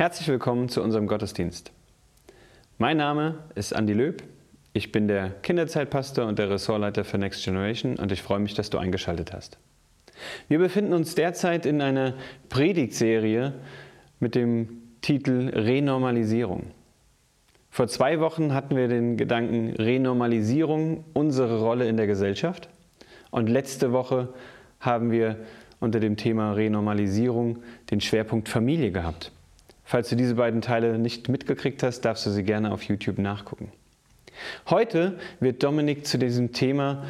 Herzlich willkommen zu unserem Gottesdienst. Mein Name ist Andi Löb. Ich bin der Kinderzeitpastor und der Ressortleiter für Next Generation und ich freue mich, dass du eingeschaltet hast. Wir befinden uns derzeit in einer Predigtserie mit dem Titel Renormalisierung. Vor zwei Wochen hatten wir den Gedanken Renormalisierung, unsere Rolle in der Gesellschaft. Und letzte Woche haben wir unter dem Thema Renormalisierung den Schwerpunkt Familie gehabt. Falls du diese beiden Teile nicht mitgekriegt hast, darfst du sie gerne auf YouTube nachgucken. Heute wird Dominik zu diesem Thema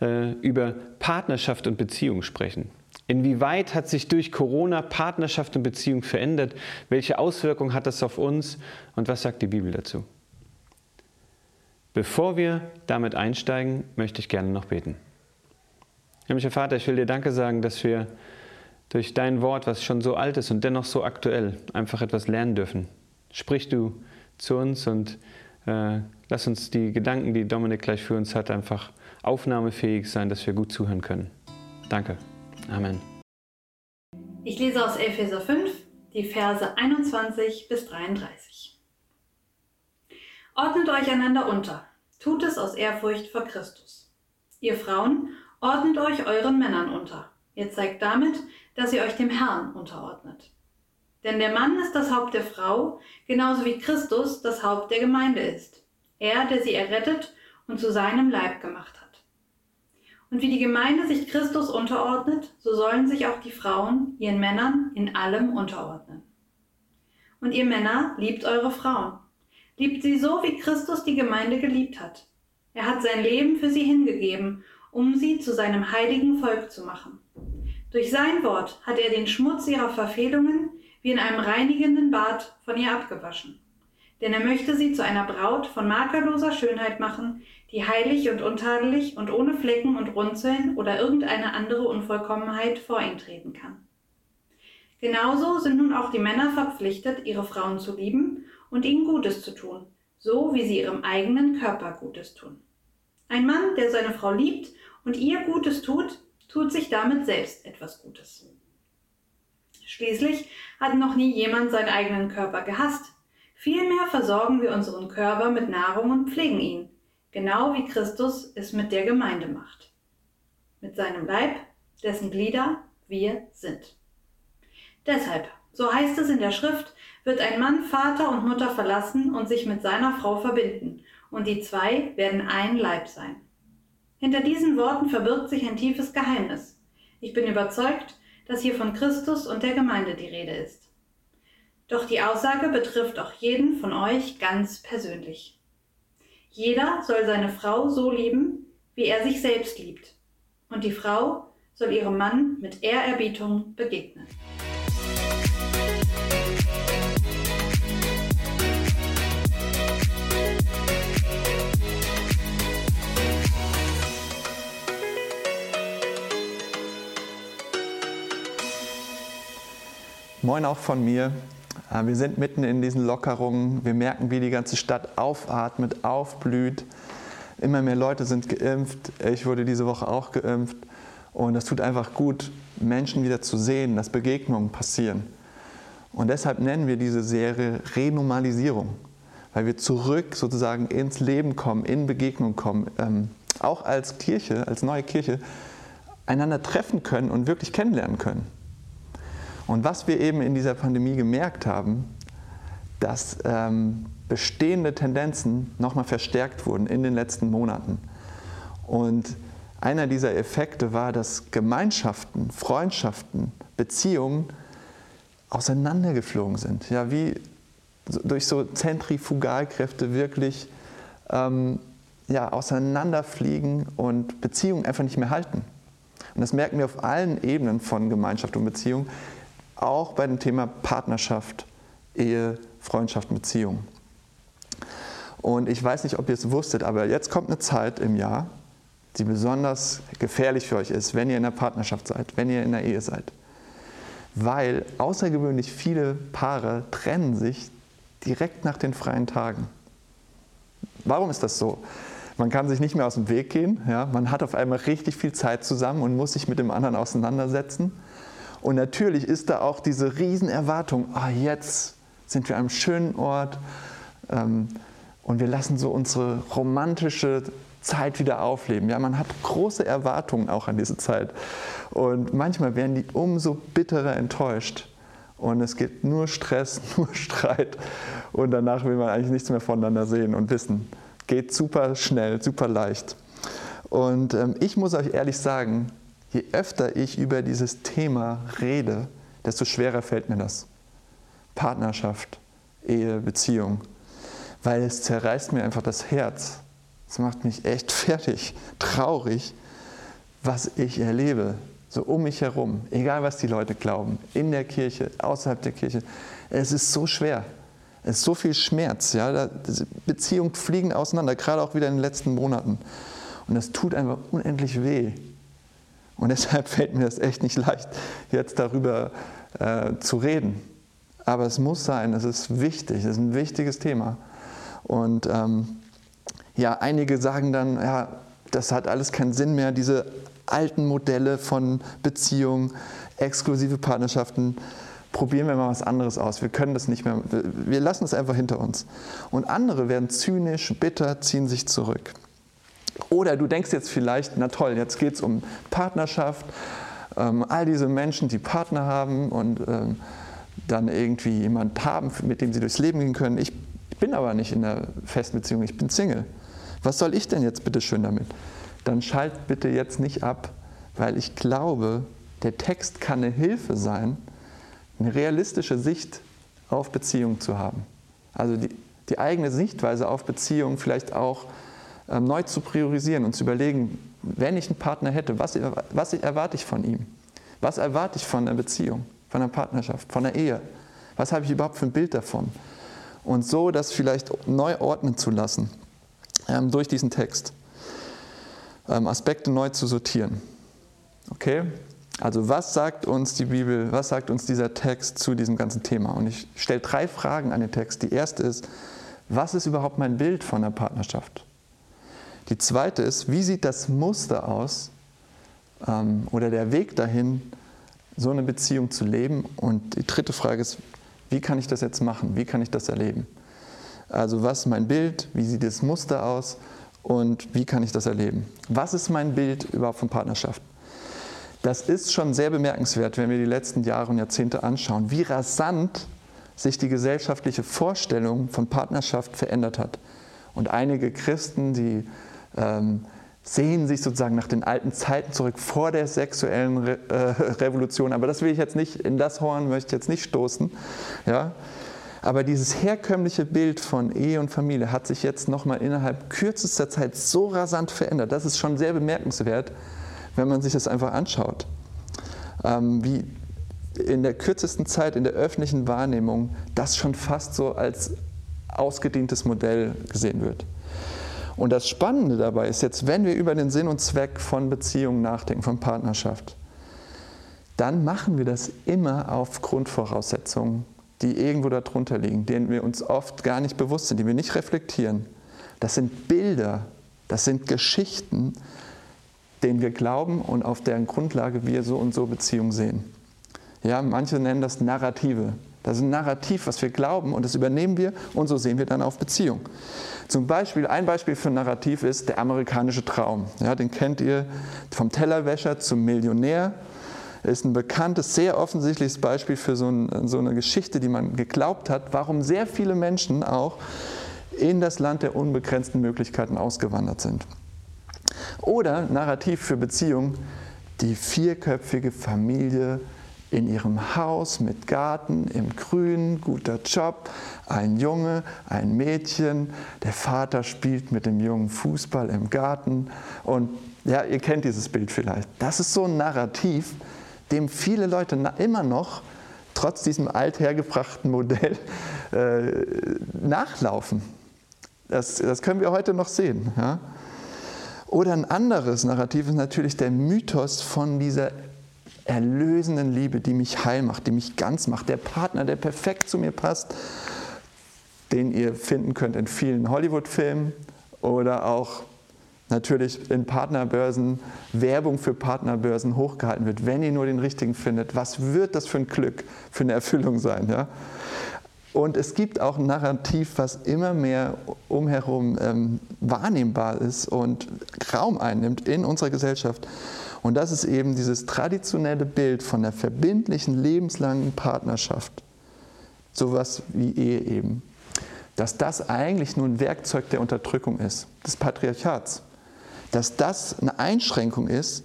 äh, über Partnerschaft und Beziehung sprechen. Inwieweit hat sich durch Corona Partnerschaft und Beziehung verändert? Welche Auswirkungen hat das auf uns? Und was sagt die Bibel dazu? Bevor wir damit einsteigen, möchte ich gerne noch beten. Himmlischer Vater, ich will dir Danke sagen, dass wir durch dein Wort, was schon so alt ist und dennoch so aktuell, einfach etwas lernen dürfen. Sprich du zu uns und äh, lass uns die Gedanken, die Dominik gleich für uns hat, einfach aufnahmefähig sein, dass wir gut zuhören können. Danke. Amen. Ich lese aus Epheser 5 die Verse 21 bis 33. Ordnet euch einander unter, tut es aus Ehrfurcht vor Christus. Ihr Frauen, ordnet euch euren Männern unter. Ihr zeigt damit, dass ihr euch dem Herrn unterordnet. Denn der Mann ist das Haupt der Frau, genauso wie Christus das Haupt der Gemeinde ist. Er, der sie errettet und zu seinem Leib gemacht hat. Und wie die Gemeinde sich Christus unterordnet, so sollen sich auch die Frauen ihren Männern in allem unterordnen. Und ihr Männer, liebt eure Frauen. Liebt sie so, wie Christus die Gemeinde geliebt hat. Er hat sein Leben für sie hingegeben, um sie zu seinem heiligen Volk zu machen. Durch sein Wort hat er den Schmutz ihrer Verfehlungen wie in einem reinigenden Bad von ihr abgewaschen. Denn er möchte sie zu einer Braut von makelloser Schönheit machen, die heilig und untadelig und ohne Flecken und Runzeln oder irgendeine andere Unvollkommenheit vor ihn treten kann. Genauso sind nun auch die Männer verpflichtet, ihre Frauen zu lieben und ihnen Gutes zu tun, so wie sie ihrem eigenen Körper Gutes tun. Ein Mann, der seine Frau liebt und ihr Gutes tut, tut sich damit selbst etwas Gutes. Schließlich hat noch nie jemand seinen eigenen Körper gehasst. Vielmehr versorgen wir unseren Körper mit Nahrung und pflegen ihn, genau wie Christus es mit der Gemeinde macht. Mit seinem Leib, dessen Glieder wir sind. Deshalb, so heißt es in der Schrift, wird ein Mann Vater und Mutter verlassen und sich mit seiner Frau verbinden, und die zwei werden ein Leib sein. Hinter diesen Worten verbirgt sich ein tiefes Geheimnis. Ich bin überzeugt, dass hier von Christus und der Gemeinde die Rede ist. Doch die Aussage betrifft auch jeden von euch ganz persönlich. Jeder soll seine Frau so lieben, wie er sich selbst liebt. Und die Frau soll ihrem Mann mit Ehrerbietung begegnen. Moin auch von mir. Äh, wir sind mitten in diesen Lockerungen. Wir merken, wie die ganze Stadt aufatmet, aufblüht. Immer mehr Leute sind geimpft. Ich wurde diese Woche auch geimpft. Und es tut einfach gut, Menschen wieder zu sehen, dass Begegnungen passieren. Und deshalb nennen wir diese Serie Renormalisierung, weil wir zurück sozusagen ins Leben kommen, in Begegnung kommen, ähm, auch als Kirche, als neue Kirche, einander treffen können und wirklich kennenlernen können. Und was wir eben in dieser Pandemie gemerkt haben, dass ähm, bestehende Tendenzen nochmal verstärkt wurden in den letzten Monaten. Und einer dieser Effekte war, dass Gemeinschaften, Freundschaften, Beziehungen auseinandergeflogen sind. Ja, wie durch so Zentrifugalkräfte wirklich ähm, ja, auseinanderfliegen und Beziehungen einfach nicht mehr halten. Und das merken wir auf allen Ebenen von Gemeinschaft und Beziehung auch bei dem Thema Partnerschaft, Ehe, Freundschaft, Beziehung. Und ich weiß nicht, ob ihr es wusstet, aber jetzt kommt eine Zeit im Jahr, die besonders gefährlich für euch ist, wenn ihr in der Partnerschaft seid, wenn ihr in der Ehe seid. Weil außergewöhnlich viele Paare trennen sich direkt nach den freien Tagen. Warum ist das so? Man kann sich nicht mehr aus dem Weg gehen. Ja? Man hat auf einmal richtig viel Zeit zusammen und muss sich mit dem anderen auseinandersetzen. Und natürlich ist da auch diese Riesenerwartung, ah, jetzt sind wir an einem schönen Ort ähm, und wir lassen so unsere romantische Zeit wieder aufleben. Ja, man hat große Erwartungen auch an diese Zeit. Und manchmal werden die umso bitterer enttäuscht. Und es gibt nur Stress, nur Streit. Und danach will man eigentlich nichts mehr voneinander sehen und wissen. Geht super schnell, super leicht. Und ähm, ich muss euch ehrlich sagen, je öfter ich über dieses Thema rede, desto schwerer fällt mir das. Partnerschaft, Ehe, Beziehung. Weil es zerreißt mir einfach das Herz. Es macht mich echt fertig, traurig, was ich erlebe, so um mich herum, egal was die Leute glauben, in der Kirche, außerhalb der Kirche. Es ist so schwer. Es ist so viel Schmerz. Ja? Beziehungen fliegen auseinander, gerade auch wieder in den letzten Monaten. Und das tut einfach unendlich weh. Und deshalb fällt mir das echt nicht leicht, jetzt darüber äh, zu reden. Aber es muss sein, es ist wichtig, es ist ein wichtiges Thema. Und ähm, ja, einige sagen dann, ja, das hat alles keinen Sinn mehr, diese alten Modelle von Beziehungen, exklusive Partnerschaften, probieren wir mal was anderes aus. Wir können das nicht mehr, wir lassen es einfach hinter uns. Und andere werden zynisch, bitter, ziehen sich zurück. Oder du denkst jetzt vielleicht, na toll, jetzt geht es um Partnerschaft, ähm, all diese Menschen, die Partner haben und ähm, dann irgendwie jemand haben, mit dem sie durchs Leben gehen können. Ich bin aber nicht in einer festen Beziehung, ich bin Single. Was soll ich denn jetzt bitte schön damit? Dann schalt bitte jetzt nicht ab, weil ich glaube, der Text kann eine Hilfe sein, eine realistische Sicht auf Beziehung zu haben. Also die, die eigene Sichtweise auf Beziehung vielleicht auch neu zu priorisieren und zu überlegen, wenn ich einen Partner hätte, was, was erwarte ich von ihm? Was erwarte ich von einer Beziehung, von einer Partnerschaft, von einer Ehe? Was habe ich überhaupt für ein Bild davon? Und so das vielleicht neu ordnen zu lassen ähm, durch diesen Text. Ähm, Aspekte neu zu sortieren. Okay? Also was sagt uns die Bibel, was sagt uns dieser Text zu diesem ganzen Thema? Und ich stelle drei Fragen an den Text. Die erste ist, was ist überhaupt mein Bild von der Partnerschaft? Die zweite ist, wie sieht das Muster aus ähm, oder der Weg dahin, so eine Beziehung zu leben? Und die dritte Frage ist, wie kann ich das jetzt machen? Wie kann ich das erleben? Also was ist mein Bild? Wie sieht das Muster aus? Und wie kann ich das erleben? Was ist mein Bild überhaupt von Partnerschaft? Das ist schon sehr bemerkenswert, wenn wir die letzten Jahre und Jahrzehnte anschauen, wie rasant sich die gesellschaftliche Vorstellung von Partnerschaft verändert hat. Und einige Christen, die ähm, sehen sich sozusagen nach den alten Zeiten zurück vor der sexuellen Re äh, Revolution. Aber das will ich jetzt nicht, in das Horn möchte ich jetzt nicht stoßen. Ja? Aber dieses herkömmliche Bild von Ehe und Familie hat sich jetzt nochmal innerhalb kürzester Zeit so rasant verändert. Das ist schon sehr bemerkenswert, wenn man sich das einfach anschaut. Ähm, wie in der kürzesten Zeit in der öffentlichen Wahrnehmung das schon fast so als ausgedehntes Modell gesehen wird. Und das Spannende dabei ist jetzt, wenn wir über den Sinn und Zweck von Beziehungen nachdenken, von Partnerschaft, dann machen wir das immer auf Grundvoraussetzungen die irgendwo darunter liegen, denen wir uns oft gar nicht bewusst sind, die wir nicht reflektieren. Das sind Bilder, das sind Geschichten, denen wir glauben und auf deren Grundlage wir so und so Beziehungen sehen. Ja, manche nennen das Narrative. Das ist ein Narrativ, was wir glauben und das übernehmen wir und so sehen wir dann auf Beziehung. Zum Beispiel, ein Beispiel für ein Narrativ ist der amerikanische Traum. Ja, den kennt ihr vom Tellerwäscher zum Millionär ist ein bekanntes, sehr offensichtliches Beispiel für so, ein, so eine Geschichte, die man geglaubt hat, warum sehr viele Menschen auch in das Land der unbegrenzten Möglichkeiten ausgewandert sind. Oder Narrativ für Beziehung, die vierköpfige Familie in ihrem Haus mit Garten, im Grün, guter Job, ein Junge, ein Mädchen, der Vater spielt mit dem Jungen Fußball im Garten und ja, ihr kennt dieses Bild vielleicht. Das ist so ein Narrativ, dem viele Leute immer noch, trotz diesem althergebrachten Modell, äh, nachlaufen. Das, das, können wir heute noch sehen. Ja? Oder ein anderes Narrativ ist natürlich der Mythos von dieser erlösenden Liebe, die mich heil macht, die mich ganz macht. Der Partner, der perfekt zu mir passt, den ihr finden könnt in vielen Hollywood-Filmen oder auch natürlich in Partnerbörsen, Werbung für Partnerbörsen hochgehalten wird, wenn ihr nur den richtigen findet, was wird das für ein Glück, für eine Erfüllung sein? Ja? Und es gibt auch ein Narrativ, was immer mehr umherum ähm, wahrnehmbar ist und Raum einnimmt in unserer Gesellschaft. Und das ist eben dieses traditionelle Bild von der verbindlichen, lebenslangen Partnerschaft. Sowas wie Ehe eben. Dass das eigentlich nur ein Werkzeug der Unterdrückung ist, des Patriarchats. Dass das eine Einschränkung ist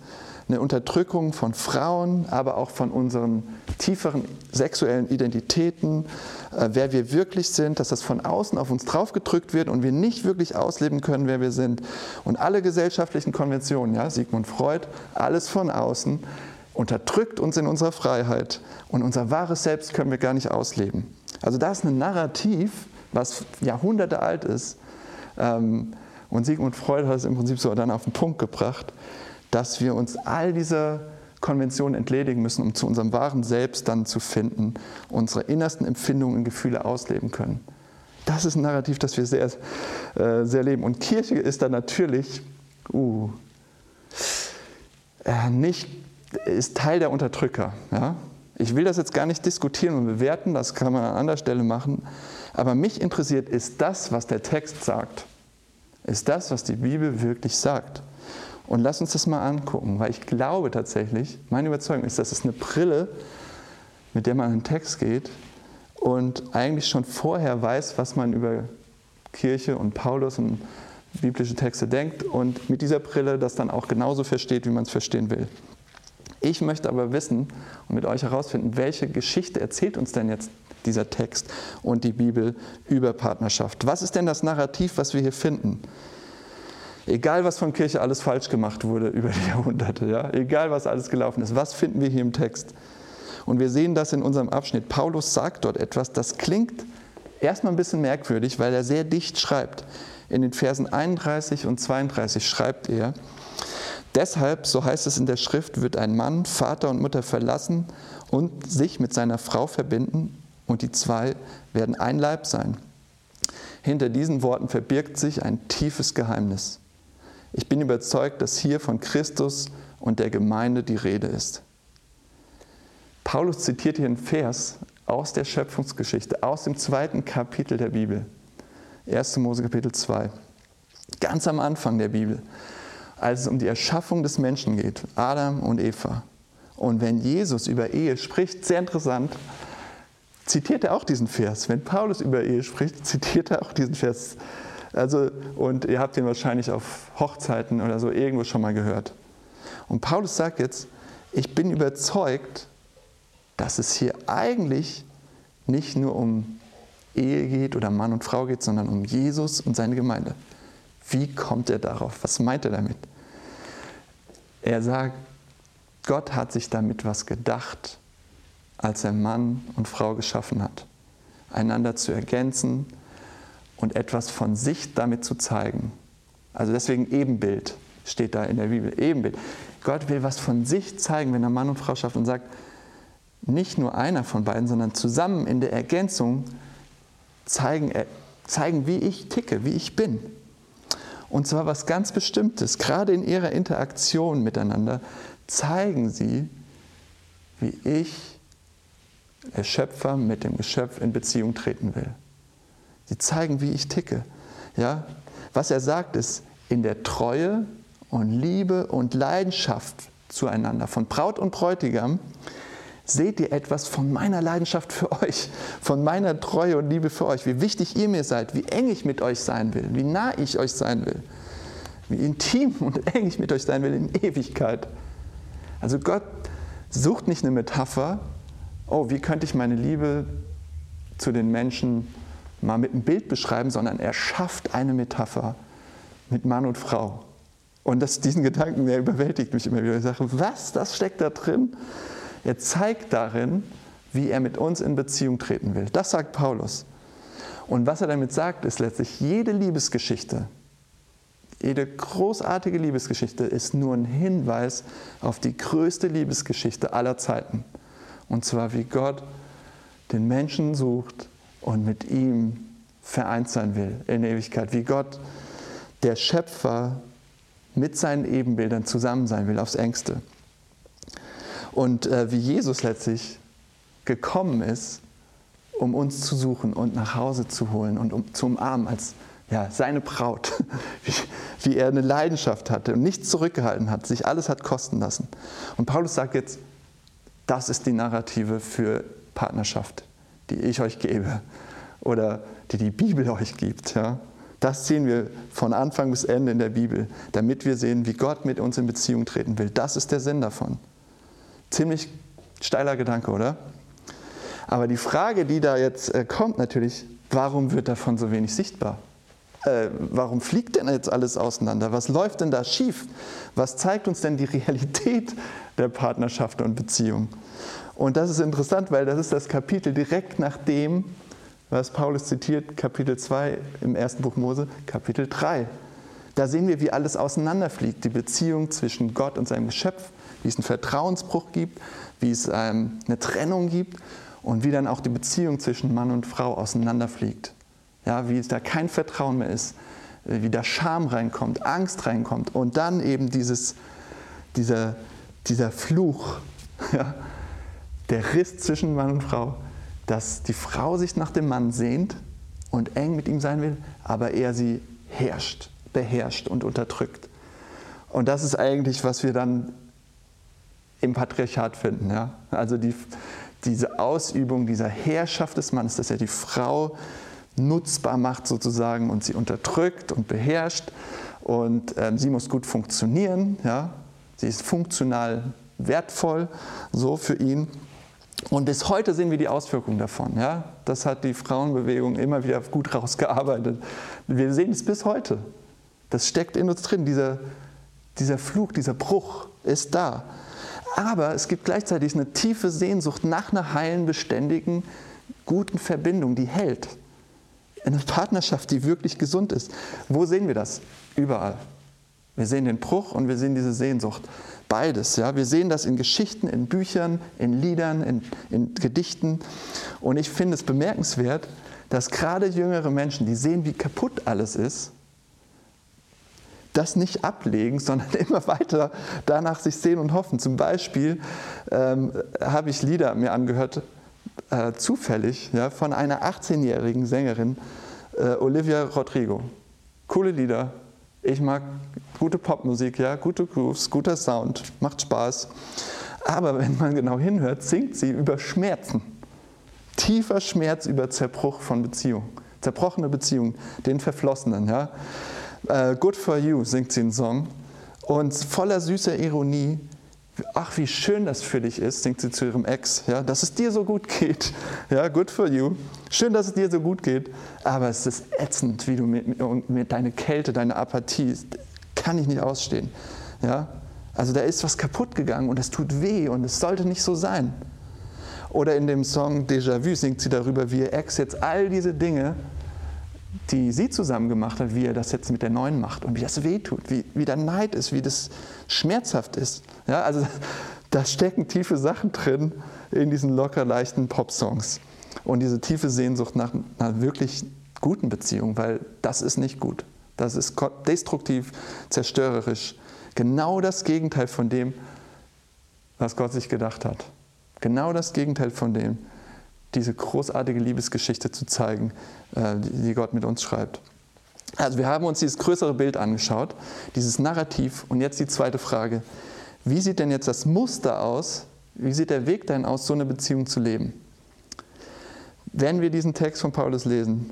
eine Unterdrückung von Frauen, aber auch von unseren tieferen sexuellen Identitäten, äh, wer wir wirklich sind, dass das von außen auf uns draufgedrückt wird und wir nicht wirklich ausleben können, wer wir sind. Und alle gesellschaftlichen Konventionen, ja, Sigmund Freud, alles von außen, unterdrückt uns in unserer Freiheit und unser wahres Selbst können wir gar nicht ausleben. Also da ist ein Narrativ, was Jahrhunderte alt ist. Ähm, und Sigmund Freud hat es im Prinzip so dann auf den Punkt gebracht dass wir uns all dieser Konventionen entledigen müssen, um zu unserem wahren Selbst dann zu finden, unsere innersten Empfindungen und Gefühle ausleben können. Das ist ein Narrativ, das wir sehr, äh, sehr leben. Und Kirche ist da natürlich uh, äh, nicht, ist Teil der Unterdrücker. Ja? Ich will das jetzt gar nicht diskutieren und bewerten, das kann man an anderer Stelle machen. Aber mich interessiert, ist das, was der Text sagt? Ist das, was die Bibel wirklich sagt? Und lass uns das mal angucken, weil ich glaube tatsächlich, meine Überzeugung ist, dass es eine Brille, mit der man in den Text geht und eigentlich schon vorher weiß, was man über Kirche und Paulus und biblische Texte denkt und mit dieser Brille das dann auch genauso versteht, wie man es verstehen will. Ich möchte aber wissen und mit euch herausfinden, welche Geschichte erzählt uns denn jetzt dieser Text und die Bibel über Partnerschaft? Was ist denn das Narrativ, was wir hier finden? Egal, was von Kirche alles falsch gemacht wurde über die Jahrhunderte, ja? egal, was alles gelaufen ist, was finden wir hier im Text? Und wir sehen das in unserem Abschnitt. Paulus sagt dort etwas, das klingt erstmal ein bisschen merkwürdig, weil er sehr dicht schreibt. In den Versen 31 und 32 schreibt er, Deshalb, so heißt es in der Schrift, wird ein Mann Vater und Mutter verlassen und sich mit seiner Frau verbinden und die zwei werden ein Leib sein. Hinter diesen Worten verbirgt sich ein tiefes Geheimnis. Ich bin überzeugt, dass hier von Christus und der Gemeinde die Rede ist. Paulus zitiert hier einen Vers aus der Schöpfungsgeschichte, aus dem zweiten Kapitel der Bibel. 1. Mose Kapitel 2. Ganz am Anfang der Bibel, als es um die Erschaffung des Menschen geht, Adam und Eva. Und wenn Jesus über Ehe spricht, sehr interessant, zitiert er auch diesen Vers. Wenn Paulus über Ehe spricht, zitiert er auch diesen Vers also, und ihr habt ihn wahrscheinlich auf Hochzeiten oder so irgendwo schon mal gehört. Und Paulus sagt jetzt, ich bin überzeugt, dass es hier eigentlich nicht nur um Ehe geht oder Mann und Frau geht, sondern um Jesus und seine Gemeinde. Wie kommt er darauf? Was meint er damit? Er sagt, Gott hat sich damit was gedacht, als er Mann und Frau geschaffen hat. Einander zu ergänzen, und etwas von sich damit zu zeigen. Also deswegen Ebenbild steht da in der Bibel. Ebenbild. Gott will was von sich zeigen, wenn er Mann und Frau schafft und sagt, nicht nur einer von beiden, sondern zusammen in der Ergänzung zeigen, äh, zeigen, wie ich ticke, wie ich bin. Und zwar was ganz Bestimmtes. Gerade in ihrer Interaktion miteinander zeigen sie, wie ich, der Schöpfer, mit dem Geschöpf in Beziehung treten will. Sie zeigen, wie ich ticke. Ja? Was er sagt, ist, in der Treue und Liebe und Leidenschaft zueinander, von Braut und Bräutigam, seht ihr etwas von meiner Leidenschaft für euch, von meiner Treue und Liebe für euch, wie wichtig ihr mir seid, wie eng ich mit euch sein will, wie nah ich euch sein will, wie intim und eng ich mit euch sein will in Ewigkeit. Also Gott sucht nicht eine Metapher, oh, wie könnte ich meine Liebe zu den Menschen mal mit einem Bild beschreiben, sondern er schafft eine Metapher mit Mann und Frau. Und das, diesen Gedanken, der überwältigt mich immer wieder. Ich sage, was, das steckt da drin? Er zeigt darin, wie er mit uns in Beziehung treten will. Das sagt Paulus. Und was er damit sagt, ist letztlich, jede Liebesgeschichte, jede großartige Liebesgeschichte ist nur ein Hinweis auf die größte Liebesgeschichte aller Zeiten. Und zwar, wie Gott den Menschen sucht und mit ihm vereint sein will in Ewigkeit, wie Gott, der Schöpfer, mit seinen Ebenbildern zusammen sein will aufs engste. Und äh, wie Jesus letztlich gekommen ist, um uns zu suchen und nach Hause zu holen und um, zu umarmen als ja, seine Braut, wie, wie er eine Leidenschaft hatte und nichts zurückgehalten hat, sich alles hat kosten lassen. Und Paulus sagt jetzt, das ist die Narrative für Partnerschaft, die ich euch gebe oder die die Bibel euch gibt. Ja. Das sehen wir von Anfang bis Ende in der Bibel, damit wir sehen, wie Gott mit uns in Beziehung treten will. Das ist der Sinn davon. Ziemlich steiler Gedanke, oder? Aber die Frage, die da jetzt äh, kommt, natürlich, warum wird davon so wenig sichtbar? Äh, warum fliegt denn jetzt alles auseinander? Was läuft denn da schief? Was zeigt uns denn die Realität der Partnerschaft und Beziehung? Und das ist interessant, weil das ist das Kapitel direkt nach dem, was Paulus zitiert, Kapitel 2 im ersten Buch Mose, Kapitel 3. Da sehen wir, wie alles auseinanderfliegt, die Beziehung zwischen Gott und seinem Geschöpf, wie es einen Vertrauensbruch gibt, wie es ähm, eine Trennung gibt und wie dann auch die Beziehung zwischen Mann und Frau auseinanderfliegt. Ja, wie es da kein Vertrauen mehr ist, äh, wie da Scham reinkommt, Angst reinkommt und dann eben dieses, dieser, dieser Fluch, ja, der Riss zwischen Mann und Frau, dass die Frau sich nach dem Mann sehnt und eng mit ihm sein will, aber er sie herrscht, beherrscht und unterdrückt. Und das ist eigentlich, was wir dann im Patriarchat finden. Ja? Also die, diese Ausübung dieser Herrschaft des Mannes, dass er die Frau nutzbar macht sozusagen und sie unterdrückt und beherrscht. Und ähm, sie muss gut funktionieren. Ja? Sie ist funktional wertvoll so für ihn. Und bis heute sehen wir die Auswirkungen davon. Ja? Das hat die Frauenbewegung immer wieder gut rausgearbeitet. Wir sehen es bis heute. Das steckt in uns drin. Dieser, dieser Flug, dieser Bruch ist da. Aber es gibt gleichzeitig eine tiefe Sehnsucht nach einer heilen, beständigen, guten Verbindung, die hält. Eine Partnerschaft, die wirklich gesund ist. Wo sehen wir das? Überall. Wir sehen den Bruch und wir sehen diese Sehnsucht. Beides. Ja? Wir sehen das in Geschichten, in Büchern, in Liedern, in, in Gedichten. Und ich finde es bemerkenswert, dass gerade jüngere Menschen, die sehen, wie kaputt alles ist, das nicht ablegen, sondern immer weiter danach sich sehen und hoffen. Zum Beispiel ähm, habe ich Lieder mir angehört, äh, zufällig, ja, von einer 18-jährigen Sängerin, äh, Olivia Rodrigo. Coole Lieder, ich mag gute Popmusik, ja, gute Grooves, guter Sound, macht Spaß. Aber wenn man genau hinhört, singt sie über Schmerzen. Tiefer Schmerz über Zerbruch von Beziehungen, zerbrochene Beziehungen, den Verflossenen. Ja. Uh, Good for You singt sie einen Song. Und voller süßer Ironie, ach, wie schön das für dich ist, singt sie zu ihrem Ex, ja, dass es dir so gut geht. Ja, good for you. Schön, dass es dir so gut geht. Aber es ist ätzend, wie du mit, mit deine Kälte, deine Apathie, kann ich nicht ausstehen. Ja? Also da ist was kaputt gegangen und es tut weh und es sollte nicht so sein. Oder in dem Song Déjà Vu singt sie darüber, wie ihr Ex jetzt all diese Dinge die sie zusammen gemacht hat, wie er das jetzt mit der neuen macht und wie das wehtut, wie, wie da Neid ist, wie das schmerzhaft ist. Ja, also da stecken tiefe Sachen drin in diesen locker leichten Pop-Songs. Und diese tiefe Sehnsucht nach einer wirklich guten Beziehung, weil das ist nicht gut. Das ist destruktiv, zerstörerisch. Genau das Gegenteil von dem, was Gott sich gedacht hat. Genau das Gegenteil von dem, diese großartige Liebesgeschichte zu zeigen, äh, die Gott mit uns schreibt. Also wir haben uns dieses größere Bild angeschaut, dieses Narrativ. Und jetzt die zweite Frage. Wie sieht denn jetzt das Muster aus? Wie sieht der Weg dahin aus, so eine Beziehung zu leben? Wenn wir diesen Text von Paulus lesen,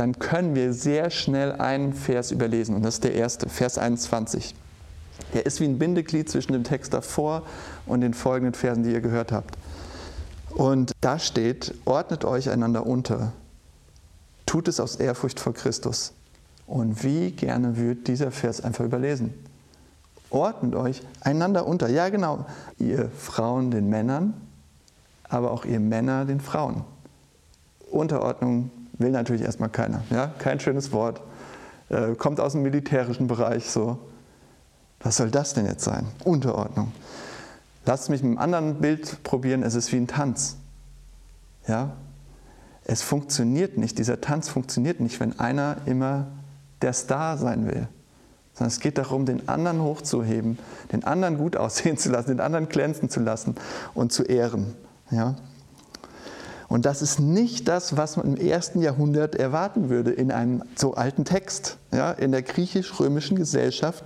dann können wir sehr schnell einen Vers überlesen. Und das ist der erste, Vers 21. Der ist wie ein Bindeglied zwischen dem Text davor und den folgenden Versen, die ihr gehört habt. Und da steht, ordnet euch einander unter, tut es aus Ehrfurcht vor Christus. Und wie gerne wird dieser Vers einfach überlesen. Ordnet euch einander unter. Ja, genau. Ihr Frauen den Männern, aber auch ihr Männer den Frauen. Unterordnung will natürlich erstmal keiner. Ja? Kein schönes Wort. Äh, kommt aus dem militärischen Bereich so. Was soll das denn jetzt sein? Unterordnung. Lasst mich mit einem anderen Bild probieren, es ist wie ein Tanz. Ja? Es funktioniert nicht, dieser Tanz funktioniert nicht, wenn einer immer der Star sein will. Sondern es geht darum, den anderen hochzuheben, den anderen gut aussehen zu lassen, den anderen glänzen zu lassen und zu ehren. Ja? Und das ist nicht das, was man im ersten Jahrhundert erwarten würde in einem so alten Text. Ja, in der griechisch-römischen Gesellschaft,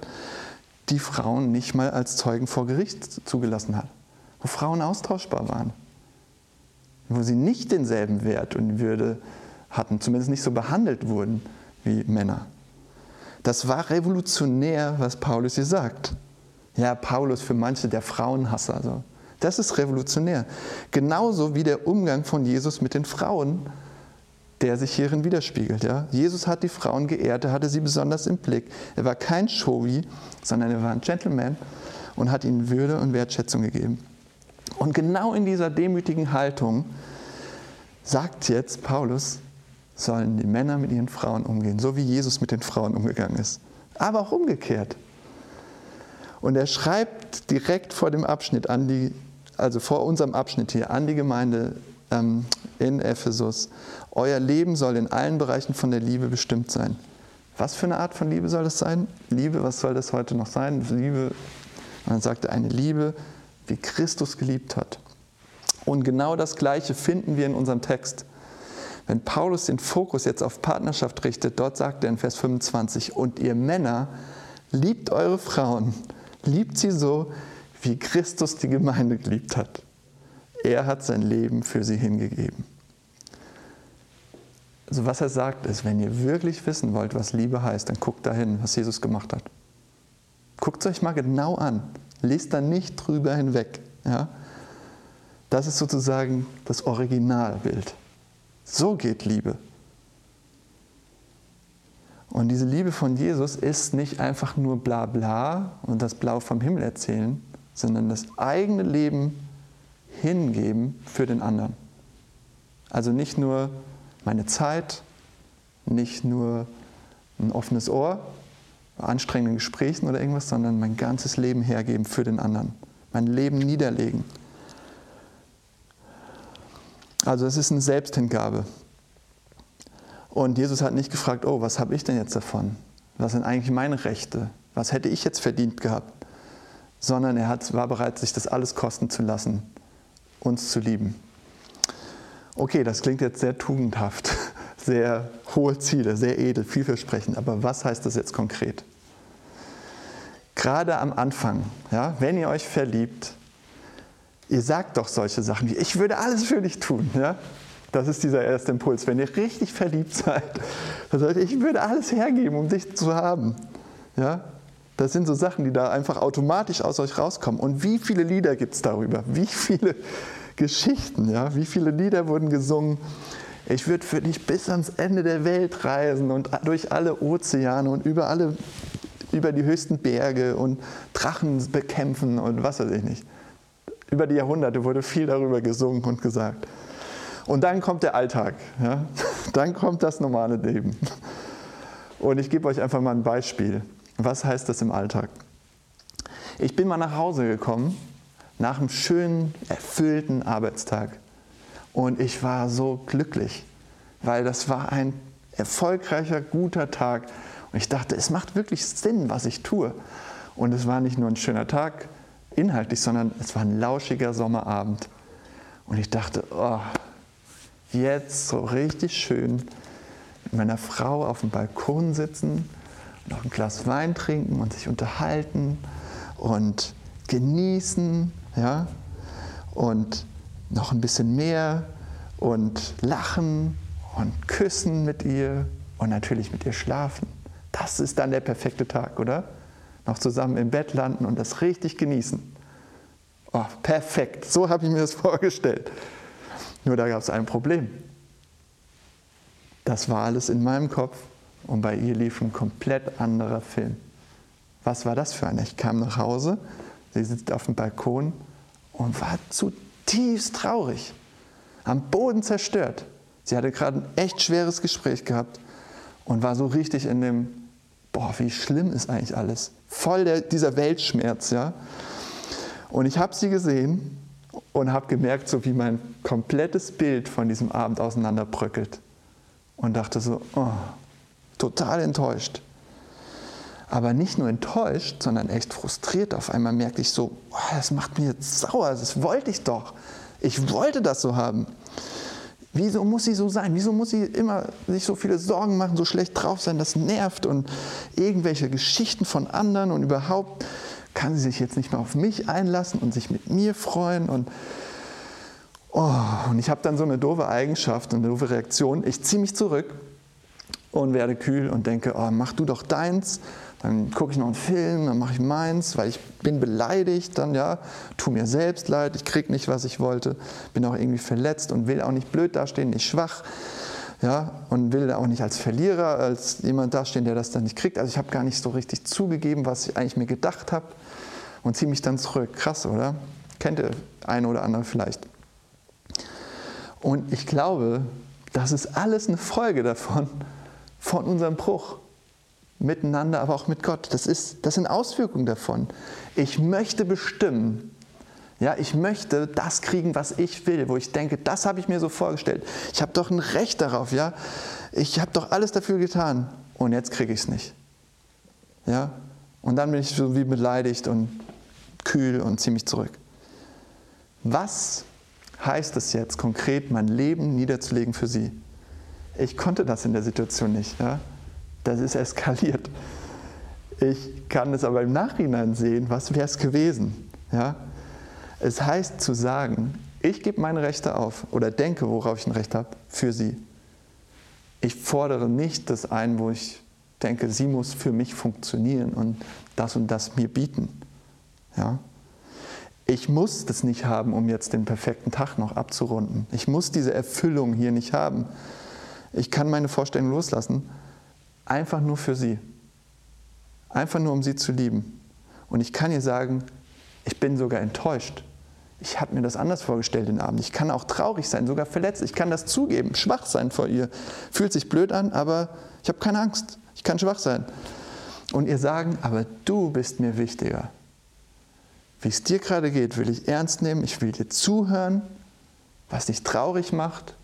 die Frauen nicht mal als Zeugen vor Gericht zugelassen hat. Wo Frauen austauschbar waren. Wo sie nicht denselben Wert und Würde hatten, zumindest nicht so behandelt wurden wie Männer. Das war revolutionär, was Paulus hier sagt. Ja, Paulus für manche der Frauenhasser. Also. Das ist revolutionär. Genauso wie der Umgang von Jesus mit den Frauen, der sich hierin widerspiegelt. Ja? Jesus hat die Frauen geehrt, er hatte sie besonders im Blick. Er war kein Showy, sondern er war ein Gentleman und hat ihnen Würde und Wertschätzung gegeben. Und genau in dieser demütigen Haltung sagt jetzt Paulus, sollen die Männer mit ihren Frauen umgehen, so wie Jesus mit den Frauen umgegangen ist. Aber auch umgekehrt. Und er schreibt direkt vor dem Abschnitt an die, also vor unserem Abschnitt hier, an die Gemeinde ähm, in Ephesus, euer Leben soll in allen Bereichen von der Liebe bestimmt sein. Was für eine Art von Liebe soll das sein? Liebe, was soll das heute noch sein? Liebe, man sagte, eine Liebe, wie Christus geliebt hat. Und genau das Gleiche finden wir in unserem Text. Wenn Paulus den Fokus jetzt auf Partnerschaft richtet, dort sagt er in Vers 25, und ihr Männer, liebt eure Frauen, liebt sie so, wie Christus die Gemeinde geliebt hat. Er hat sein Leben für sie hingegeben. Also was er sagt ist, wenn ihr wirklich wissen wollt, was Liebe heißt, dann guckt dahin, was Jesus gemacht hat. Guckt es euch mal genau an. Lest da nicht drüber hinweg. Ja? Das ist sozusagen das Originalbild. So geht Liebe. Und diese Liebe von Jesus ist nicht einfach nur bla bla und das Blau vom Himmel erzählen, sondern das eigene Leben hingeben für den anderen. Also nicht nur meine Zeit, nicht nur ein offenes Ohr, anstrengenden Gesprächen oder irgendwas, sondern mein ganzes Leben hergeben für den anderen. Mein Leben niederlegen. Also es ist eine Selbsthingabe. Und Jesus hat nicht gefragt, oh, was habe ich denn jetzt davon? Was sind eigentlich meine Rechte? Was hätte ich jetzt verdient gehabt? Sondern er hat, war bereit, sich das alles kosten zu lassen, uns zu lieben. Okay, das klingt jetzt sehr tugendhaft, sehr hohe Ziele, sehr edel, vielversprechend. Aber was heißt das jetzt konkret? Gerade am Anfang, ja, wenn ihr euch verliebt, ihr sagt doch solche Sachen wie, ich würde alles für dich tun. Ja? Das ist dieser erste Impuls. Wenn ihr richtig verliebt seid, dann sagt ihr, ich würde alles hergeben, um dich zu haben. Ja? Das sind so Sachen, die da einfach automatisch aus euch rauskommen. Und wie viele Lieder gibt es darüber? Wie viele Geschichten? Ja? Wie viele Lieder wurden gesungen? Ich würde für dich bis ans Ende der Welt reisen und durch alle Ozeane und über alle über die höchsten Berge und Drachen bekämpfen und was weiß ich nicht. Über die Jahrhunderte wurde viel darüber gesungen und gesagt. Und dann kommt der Alltag, ja? dann kommt das normale Leben. Und ich gebe euch einfach mal ein Beispiel. Was heißt das im Alltag? Ich bin mal nach Hause gekommen nach einem schönen, erfüllten Arbeitstag. Und ich war so glücklich, weil das war ein erfolgreicher, guter Tag. Und ich dachte, es macht wirklich Sinn, was ich tue. Und es war nicht nur ein schöner Tag, inhaltlich, sondern es war ein lauschiger Sommerabend. Und ich dachte, oh, jetzt so richtig schön mit meiner Frau auf dem Balkon sitzen, noch ein Glas Wein trinken und sich unterhalten und genießen, ja, und noch ein bisschen mehr und lachen und küssen mit ihr und natürlich mit ihr schlafen. Das ist dann der perfekte Tag, oder? noch zusammen im Bett landen und das richtig genießen. Oh, perfekt, so habe ich mir das vorgestellt. Nur da gab es ein Problem. Das war alles in meinem Kopf und bei ihr lief ein komplett anderer Film. Was war das für einer? Ich kam nach Hause, sie sitzt auf dem Balkon und war zutiefst traurig, am Boden zerstört. Sie hatte gerade ein echt schweres Gespräch gehabt und war so richtig in dem boah, wie schlimm ist eigentlich alles. Voll der, dieser Weltschmerz, ja. Und ich habe sie gesehen und habe gemerkt, so wie mein komplettes Bild von diesem Abend auseinanderbröckelt. Und dachte so, oh, total enttäuscht. Aber nicht nur enttäuscht, sondern echt frustriert. Auf einmal merkte ich so, oh, das macht mir jetzt sauer, das wollte ich doch. Ich wollte das so haben. Wieso muss sie so sein? Wieso muss sie immer sich so viele Sorgen machen, so schlecht drauf sein? Das nervt und irgendwelche Geschichten von anderen und überhaupt kann sie sich jetzt nicht mehr auf mich einlassen und sich mit mir freuen und oh, und ich habe dann so eine doofe Eigenschaft und eine doofe Reaktion. Ich ziehe mich zurück und werde kühl und denke, oh, mach du doch deins dann gucke ich noch einen Film, dann mache ich meins, weil ich bin beleidigt, dann ja, tu mir selbst leid, ich kriege nicht, was ich wollte, bin auch irgendwie verletzt und will auch nicht blöd dastehen, nicht schwach, ja, und will auch nicht als Verlierer, als jemand dastehen, der das dann nicht kriegt. Also ich habe gar nicht so richtig zugegeben, was ich eigentlich mir gedacht habe und ziehe mich dann zurück. Krass, oder? Kennt ihr eine oder andere vielleicht? Und ich glaube, das ist alles eine Folge davon, von unserem Bruch miteinander, aber auch mit Gott. Das, ist, das sind Auswirkungen davon. Ich möchte bestimmen. Ja, ich möchte das kriegen, was ich will, wo ich denke, das habe ich mir so vorgestellt. Ich habe doch ein Recht darauf, ja. Ich habe doch alles dafür getan und jetzt kriege ich es nicht. Ja? Und dann bin ich so wie beleidigt und kühl und ziemlich zurück. Was heißt es jetzt konkret, mein Leben niederzulegen für sie? Ich konnte das in der Situation nicht. Ja? Das ist eskaliert. Ich kann es aber im Nachhinein sehen, was wäre es gewesen. Ja? Es heißt zu sagen, ich gebe meine Rechte auf oder denke, worauf ich ein Recht habe, für sie. Ich fordere nicht das ein, wo ich denke, sie muss für mich funktionieren und das und das mir bieten. Ja? Ich muss das nicht haben, um jetzt den perfekten Tag noch abzurunden. Ich muss diese Erfüllung hier nicht haben. Ich kann meine Vorstellung loslassen Einfach nur für sie. Einfach nur, um sie zu lieben. Und ich kann ihr sagen, ich bin sogar enttäuscht. Ich habe mir das anders vorgestellt den Abend. Ich kann auch traurig sein, sogar verletzt. Ich kann das zugeben, schwach sein vor ihr. Fühlt sich blöd an, aber ich habe keine Angst. Ich kann schwach sein. Und ihr sagen, aber du bist mir wichtiger. Wie es dir gerade geht, will ich ernst nehmen. Ich will dir zuhören, was dich traurig macht.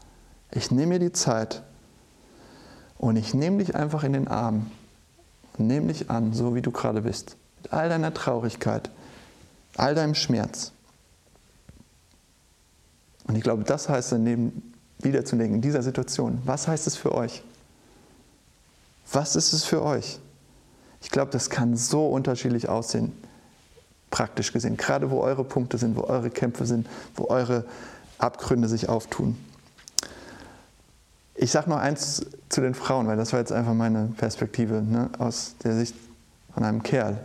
Ich nehme mir die Zeit und ich nehme dich einfach in den Arm nehme dich an, so wie du gerade bist. Mit all deiner Traurigkeit, all deinem Schmerz. Und ich glaube, das heißt daneben wiederzulegen in dieser Situation. Was heißt es für euch? Was ist es für euch? Ich glaube, das kann so unterschiedlich aussehen, praktisch gesehen. Gerade wo eure Punkte sind, wo eure Kämpfe sind, wo eure Abgründe sich auftun. Ich sage noch eins zu den Frauen, weil das war jetzt einfach meine Perspektive ne, aus der Sicht von einem Kerl.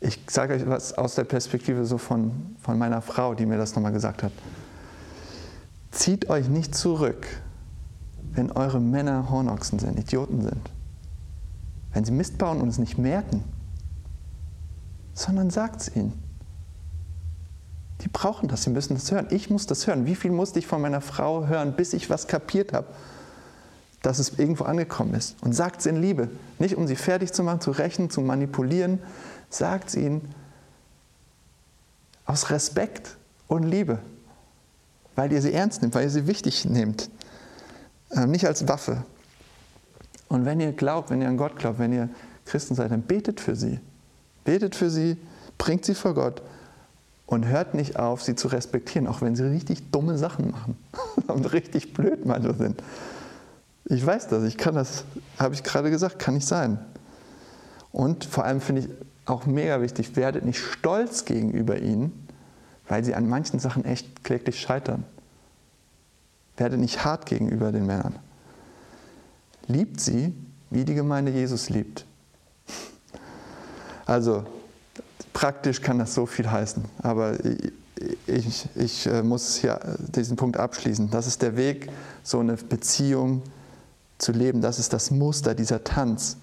Ich sage euch was aus der Perspektive so von, von meiner Frau, die mir das nochmal gesagt hat. Zieht euch nicht zurück, wenn eure Männer Hornochsen sind, Idioten sind. Wenn sie Mist bauen und es nicht merken, sondern sagt es ihnen. Die brauchen das, sie müssen das hören. Ich muss das hören. Wie viel musste ich von meiner Frau hören, bis ich was kapiert habe, dass es irgendwo angekommen ist? Und sagt es in Liebe. Nicht um sie fertig zu machen, zu rächen, zu manipulieren. Sagt es ihnen aus Respekt und Liebe. Weil ihr sie ernst nehmt, weil ihr sie wichtig nehmt. Ähm, nicht als Waffe. Und wenn ihr glaubt, wenn ihr an Gott glaubt, wenn ihr Christen seid, dann betet für sie. Betet für sie, bringt sie vor Gott und hört nicht auf, sie zu respektieren, auch wenn sie richtig dumme Sachen machen und richtig blöd manchmal sind. Ich weiß das, ich kann das, habe ich gerade gesagt, kann nicht sein. Und vor allem finde ich auch mega wichtig, werdet nicht stolz gegenüber ihnen, weil sie an manchen Sachen echt kläglich scheitern. Werdet nicht hart gegenüber den Männern. Liebt sie, wie die Gemeinde Jesus liebt. Also, praktisch kann das so viel heißen, aber ich, ich äh, muss hier diesen Punkt abschließen. Das ist der Weg, so eine Beziehung zu leben. Das ist das Muster, dieser Tanz.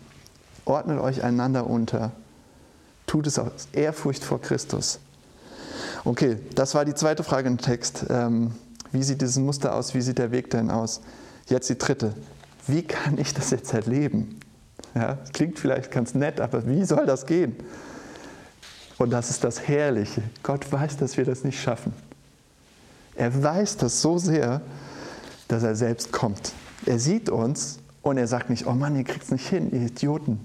Ordnet euch einander unter. Tut es aus Ehrfurcht vor Christus. Okay, das war die zweite Frage im Text. Ähm, wie sieht dieses Muster aus? Wie sieht der Weg denn aus? Jetzt die dritte. Wie kann ich das jetzt erleben? Ja, klingt vielleicht ganz nett, aber wie soll das gehen? Und das ist das Herrliche. Gott weiß, dass wir das nicht schaffen. Er weiß das so sehr, dass er selbst kommt. Er sieht uns und er sagt nicht, oh Mann, ihr kriegt es nicht hin, ihr Idioten.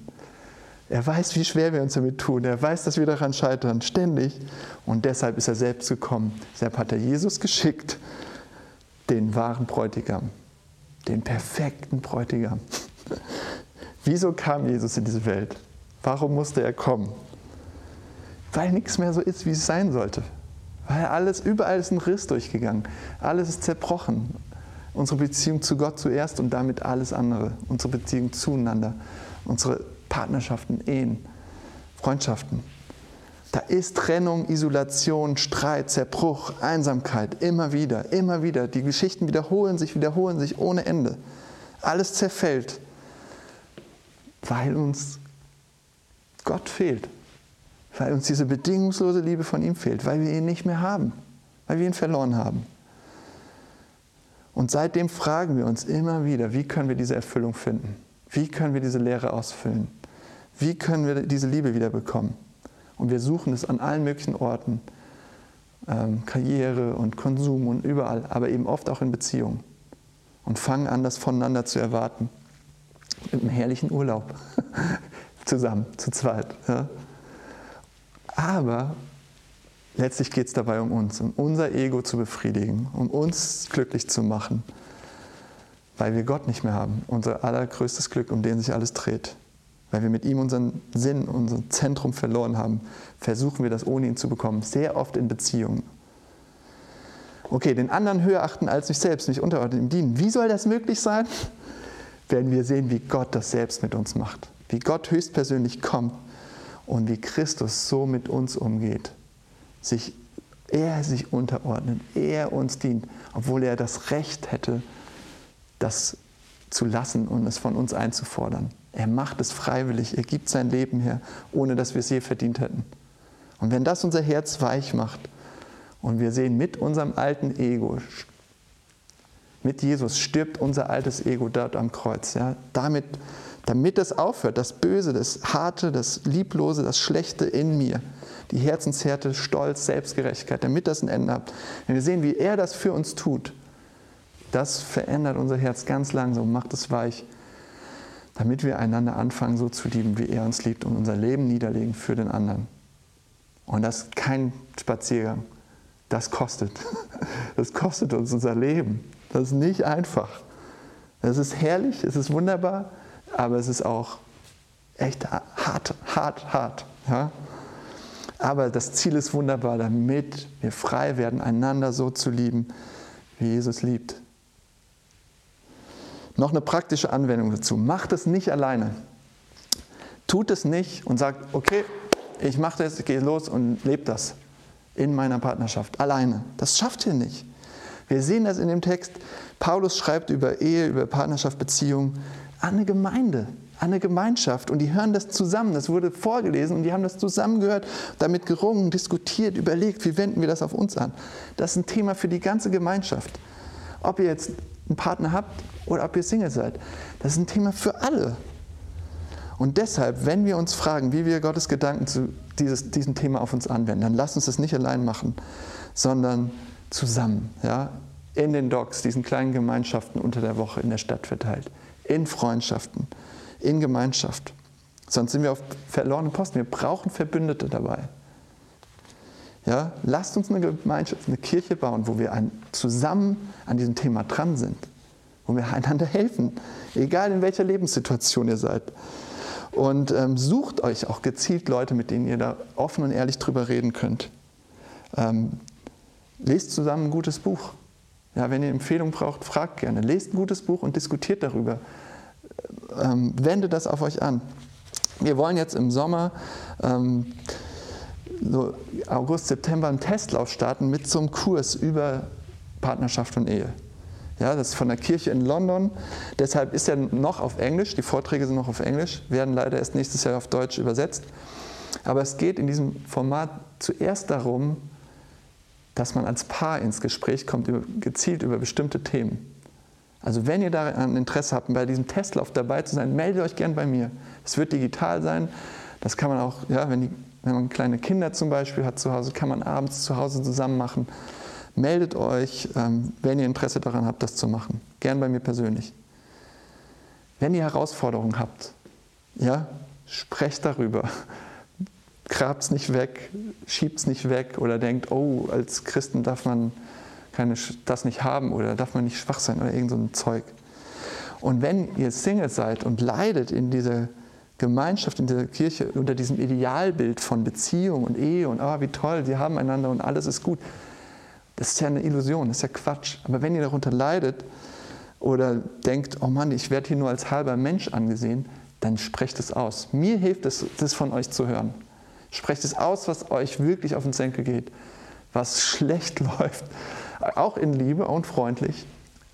Er weiß, wie schwer wir uns damit tun. Er weiß, dass wir daran scheitern, ständig. Und deshalb ist er selbst gekommen. Deshalb hat er Jesus geschickt, den wahren Bräutigam, den perfekten Bräutigam. Wieso kam Jesus in diese Welt? Warum musste er kommen? Weil nichts mehr so ist, wie es sein sollte. Weil alles, überall ist ein Riss durchgegangen. Alles ist zerbrochen. Unsere Beziehung zu Gott zuerst und damit alles andere. Unsere Beziehung zueinander. Unsere Partnerschaften, Ehen, Freundschaften. Da ist Trennung, Isolation, Streit, Zerbruch, Einsamkeit, immer wieder, immer wieder. Die Geschichten wiederholen sich, wiederholen sich ohne Ende. Alles zerfällt, weil uns Gott fehlt, weil uns diese bedingungslose Liebe von ihm fehlt, weil wir ihn nicht mehr haben, weil wir ihn verloren haben. Und seitdem fragen wir uns immer wieder, wie können wir diese Erfüllung finden? Wie können wir diese Leere ausfüllen? Wie können wir diese Liebe wieder bekommen? Und wir suchen es an allen möglichen Orten, ähm, Karriere und Konsum und überall, aber eben oft auch in Beziehungen. Und fangen an, das voneinander zu erwarten. Mit einem herrlichen Urlaub. Zusammen, zu zweit. Ja. Aber letztlich geht es dabei um uns, um unser Ego zu befriedigen, um uns glücklich zu machen, weil wir Gott nicht mehr haben, unser allergrößtes Glück, um den sich alles dreht. Weil wir mit ihm unseren Sinn, unser Zentrum verloren haben, versuchen wir das ohne ihn zu bekommen, sehr oft in Beziehungen. Okay, den anderen höher achten als sich selbst, nicht unterordnen, ihm dienen. Wie soll das möglich sein? Werden wir sehen, wie Gott das selbst mit uns macht. Wie Gott höchstpersönlich kommt und wie Christus so mit uns umgeht. Sich, er sich unterordnet, er uns dient, obwohl er das Recht hätte, das zu lassen und es von uns einzufordern. Er macht es freiwillig, er gibt sein Leben her, ohne dass wir es je verdient hätten. Und wenn das unser Herz weich macht und wir sehen, mit unserem alten Ego, mit Jesus stirbt unser altes Ego dort am Kreuz. Ja, damit, damit das aufhört, das Böse, das Harte, das Lieblose, das Schlechte in mir, die Herzenshärte, Stolz, Selbstgerechtigkeit, damit das ein Ende hat. Wenn wir sehen, wie er das für uns tut, das verändert unser Herz ganz langsam, macht es weich, damit wir einander anfangen, so zu lieben, wie er uns liebt und unser Leben niederlegen für den anderen. Und das ist kein Spaziergang. Das kostet. Das kostet uns unser Leben. Das ist nicht einfach. Es ist herrlich, es ist wunderbar, aber es ist auch echt hart, hart, hart. Ja? Aber das Ziel ist wunderbar, damit wir frei werden, einander so zu lieben, wie Jesus liebt. Noch eine praktische Anwendung dazu. Macht es nicht alleine. Tut es nicht und sagt, okay, ich mache das, ich gehe los und lebe das in meiner Partnerschaft alleine. Das schafft ihr nicht. Wir sehen das in dem Text. Paulus schreibt über Ehe, über Partnerschaft, Beziehung an eine Gemeinde, an eine Gemeinschaft. Und die hören das zusammen. Das wurde vorgelesen und die haben das zusammengehört, damit gerungen, diskutiert, überlegt, wie wenden wir das auf uns an. Das ist ein Thema für die ganze Gemeinschaft. Ob ihr jetzt einen Partner habt oder ob ihr Single seid. Das ist ein Thema für alle. Und deshalb, wenn wir uns fragen, wie wir Gottes Gedanken zu dieses, diesem Thema auf uns anwenden, dann lasst uns das nicht allein machen, sondern zusammen, ja, in den Docks, diesen kleinen Gemeinschaften unter der Woche in der Stadt verteilt, in Freundschaften, in Gemeinschaft. Sonst sind wir auf verlorenen Posten. Wir brauchen Verbündete dabei. Ja, lasst uns eine Gemeinschaft, eine Kirche bauen, wo wir ein, zusammen an diesem Thema dran sind, wo wir einander helfen, egal in welcher Lebenssituation ihr seid. Und ähm, sucht euch auch gezielt Leute, mit denen ihr da offen und ehrlich drüber reden könnt. Ähm, lest zusammen ein gutes Buch. Ja, wenn ihr Empfehlungen braucht, fragt gerne. Lest ein gutes Buch und diskutiert darüber. Ähm, wendet das auf euch an. Wir wollen jetzt im Sommer ähm, so August, September einen Testlauf starten mit so einem Kurs über Partnerschaft und Ehe. Ja, das ist von der Kirche in London. Deshalb ist er noch auf Englisch. Die Vorträge sind noch auf Englisch, werden leider erst nächstes Jahr auf Deutsch übersetzt. Aber es geht in diesem Format zuerst darum, dass man als Paar ins Gespräch kommt, gezielt über bestimmte Themen. Also wenn ihr daran Interesse habt, bei diesem Testlauf dabei zu sein, meldet euch gern bei mir. Es wird digital sein. Das kann man auch, ja, wenn die wenn man kleine Kinder zum Beispiel hat zu Hause, kann man abends zu Hause zusammen machen. Meldet euch, ähm, wenn ihr Interesse daran habt, das zu machen. Gern bei mir persönlich. Wenn ihr Herausforderungen habt, ja, sprecht darüber. Grabt es nicht weg, schiebt es nicht weg oder denkt, oh, als Christen darf man keine, das nicht haben oder darf man nicht schwach sein oder irgend so ein Zeug. Und wenn ihr Single seid und leidet in dieser Gemeinschaft, in dieser Kirche unter diesem Idealbild von Beziehung und Ehe und oh, wie toll, sie haben einander und alles ist gut, das ist ja eine Illusion, das ist ja Quatsch. Aber wenn ihr darunter leidet oder denkt, oh Mann, ich werde hier nur als halber Mensch angesehen, dann sprecht es aus. Mir hilft es, das von euch zu hören. Sprecht es aus, was euch wirklich auf den Senkel geht, was schlecht läuft, auch in Liebe und freundlich.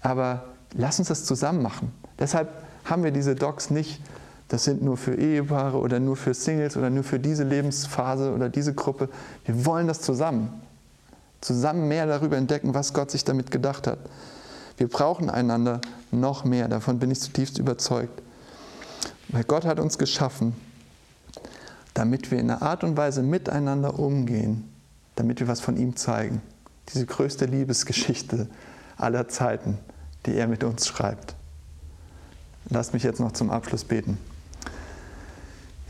Aber lass uns das zusammen machen. Deshalb haben wir diese Docs nicht, das sind nur für Ehepaare oder nur für Singles oder nur für diese Lebensphase oder diese Gruppe. Wir wollen das zusammen. Zusammen mehr darüber entdecken, was Gott sich damit gedacht hat. Wir brauchen einander noch mehr, davon bin ich zutiefst überzeugt. Weil Gott hat uns geschaffen, damit wir in einer Art und Weise miteinander umgehen, damit wir was von ihm zeigen. Diese größte Liebesgeschichte aller Zeiten, die er mit uns schreibt. Lass mich jetzt noch zum Abschluss beten.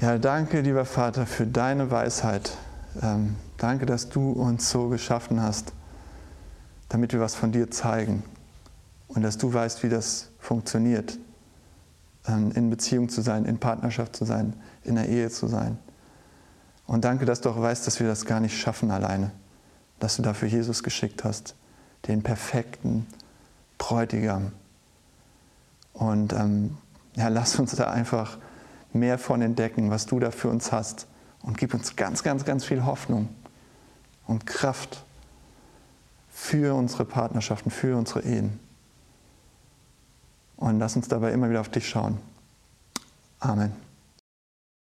Ja, danke, lieber Vater, für deine Weisheit. Ähm, danke, dass du uns so geschaffen hast, damit wir was von dir zeigen und dass du weißt, wie das funktioniert, ähm, in Beziehung zu sein, in Partnerschaft zu sein, in der Ehe zu sein. Und danke, dass du auch weißt, dass wir das gar nicht schaffen alleine, dass du dafür Jesus geschickt hast, den perfekten Bräutigam. Und ähm, ja, lass uns da einfach mehr von entdecken, was du da für uns hast. Und gib uns ganz, ganz, ganz viel Hoffnung und Kraft für unsere Partnerschaften, für unsere Ehen. Und lass uns dabei immer wieder auf dich schauen. Amen.